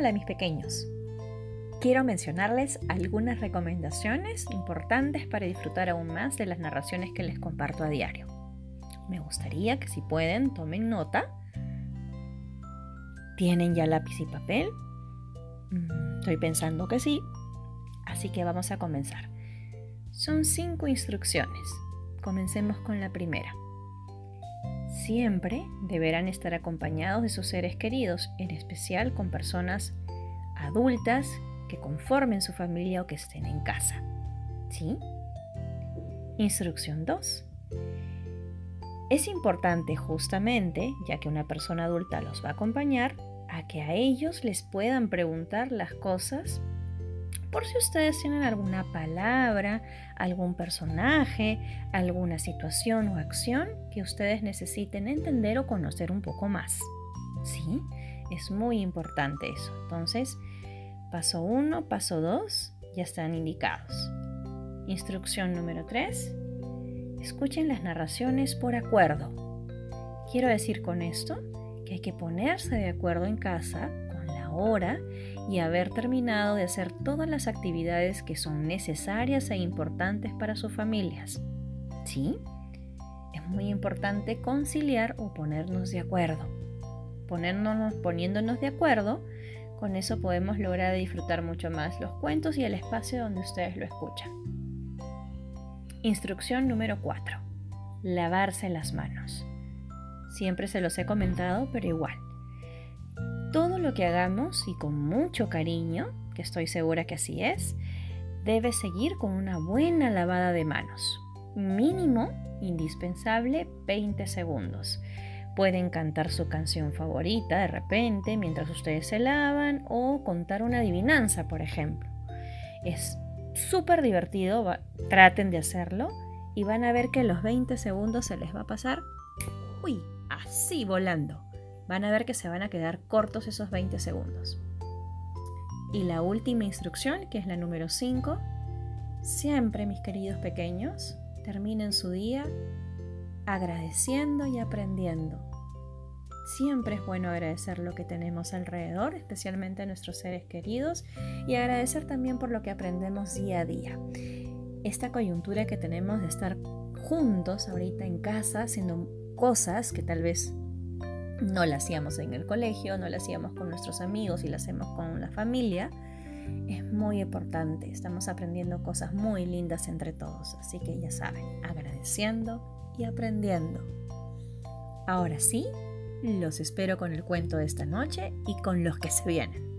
Hola mis pequeños. Quiero mencionarles algunas recomendaciones importantes para disfrutar aún más de las narraciones que les comparto a diario. Me gustaría que si pueden tomen nota. ¿Tienen ya lápiz y papel? Mm, estoy pensando que sí, así que vamos a comenzar. Son cinco instrucciones. Comencemos con la primera. Siempre deberán estar acompañados de sus seres queridos, en especial con personas adultas que conformen su familia o que estén en casa. ¿Sí? Instrucción 2. Es importante justamente, ya que una persona adulta los va a acompañar, a que a ellos les puedan preguntar las cosas por si ustedes tienen alguna palabra, algún personaje, alguna situación o acción que ustedes necesiten entender o conocer un poco más. ¿Sí? Es muy importante eso. Entonces, paso 1, paso 2 ya están indicados. Instrucción número 3. Escuchen las narraciones por acuerdo. Quiero decir con esto que hay que ponerse de acuerdo en casa con la hora y haber terminado de hacer todas las actividades que son necesarias e importantes para sus familias. ¿Sí? Es muy importante conciliar o ponernos de acuerdo. Ponernos, poniéndonos de acuerdo, con eso podemos lograr disfrutar mucho más los cuentos y el espacio donde ustedes lo escuchan. Instrucción número 4. Lavarse las manos. Siempre se los he comentado, pero igual que hagamos y con mucho cariño, que estoy segura que así es, debe seguir con una buena lavada de manos. Mínimo, indispensable, 20 segundos. Pueden cantar su canción favorita de repente mientras ustedes se lavan o contar una adivinanza, por ejemplo. Es súper divertido, traten de hacerlo y van a ver que los 20 segundos se les va a pasar, uy, así volando van a ver que se van a quedar cortos esos 20 segundos. Y la última instrucción, que es la número 5, siempre mis queridos pequeños, terminen su día agradeciendo y aprendiendo. Siempre es bueno agradecer lo que tenemos alrededor, especialmente a nuestros seres queridos, y agradecer también por lo que aprendemos día a día. Esta coyuntura que tenemos de estar juntos ahorita en casa haciendo cosas que tal vez no la hacíamos en el colegio, no la hacíamos con nuestros amigos y la hacemos con la familia, es muy importante. Estamos aprendiendo cosas muy lindas entre todos, así que ya saben, agradeciendo y aprendiendo. Ahora sí, los espero con el cuento de esta noche y con los que se vienen.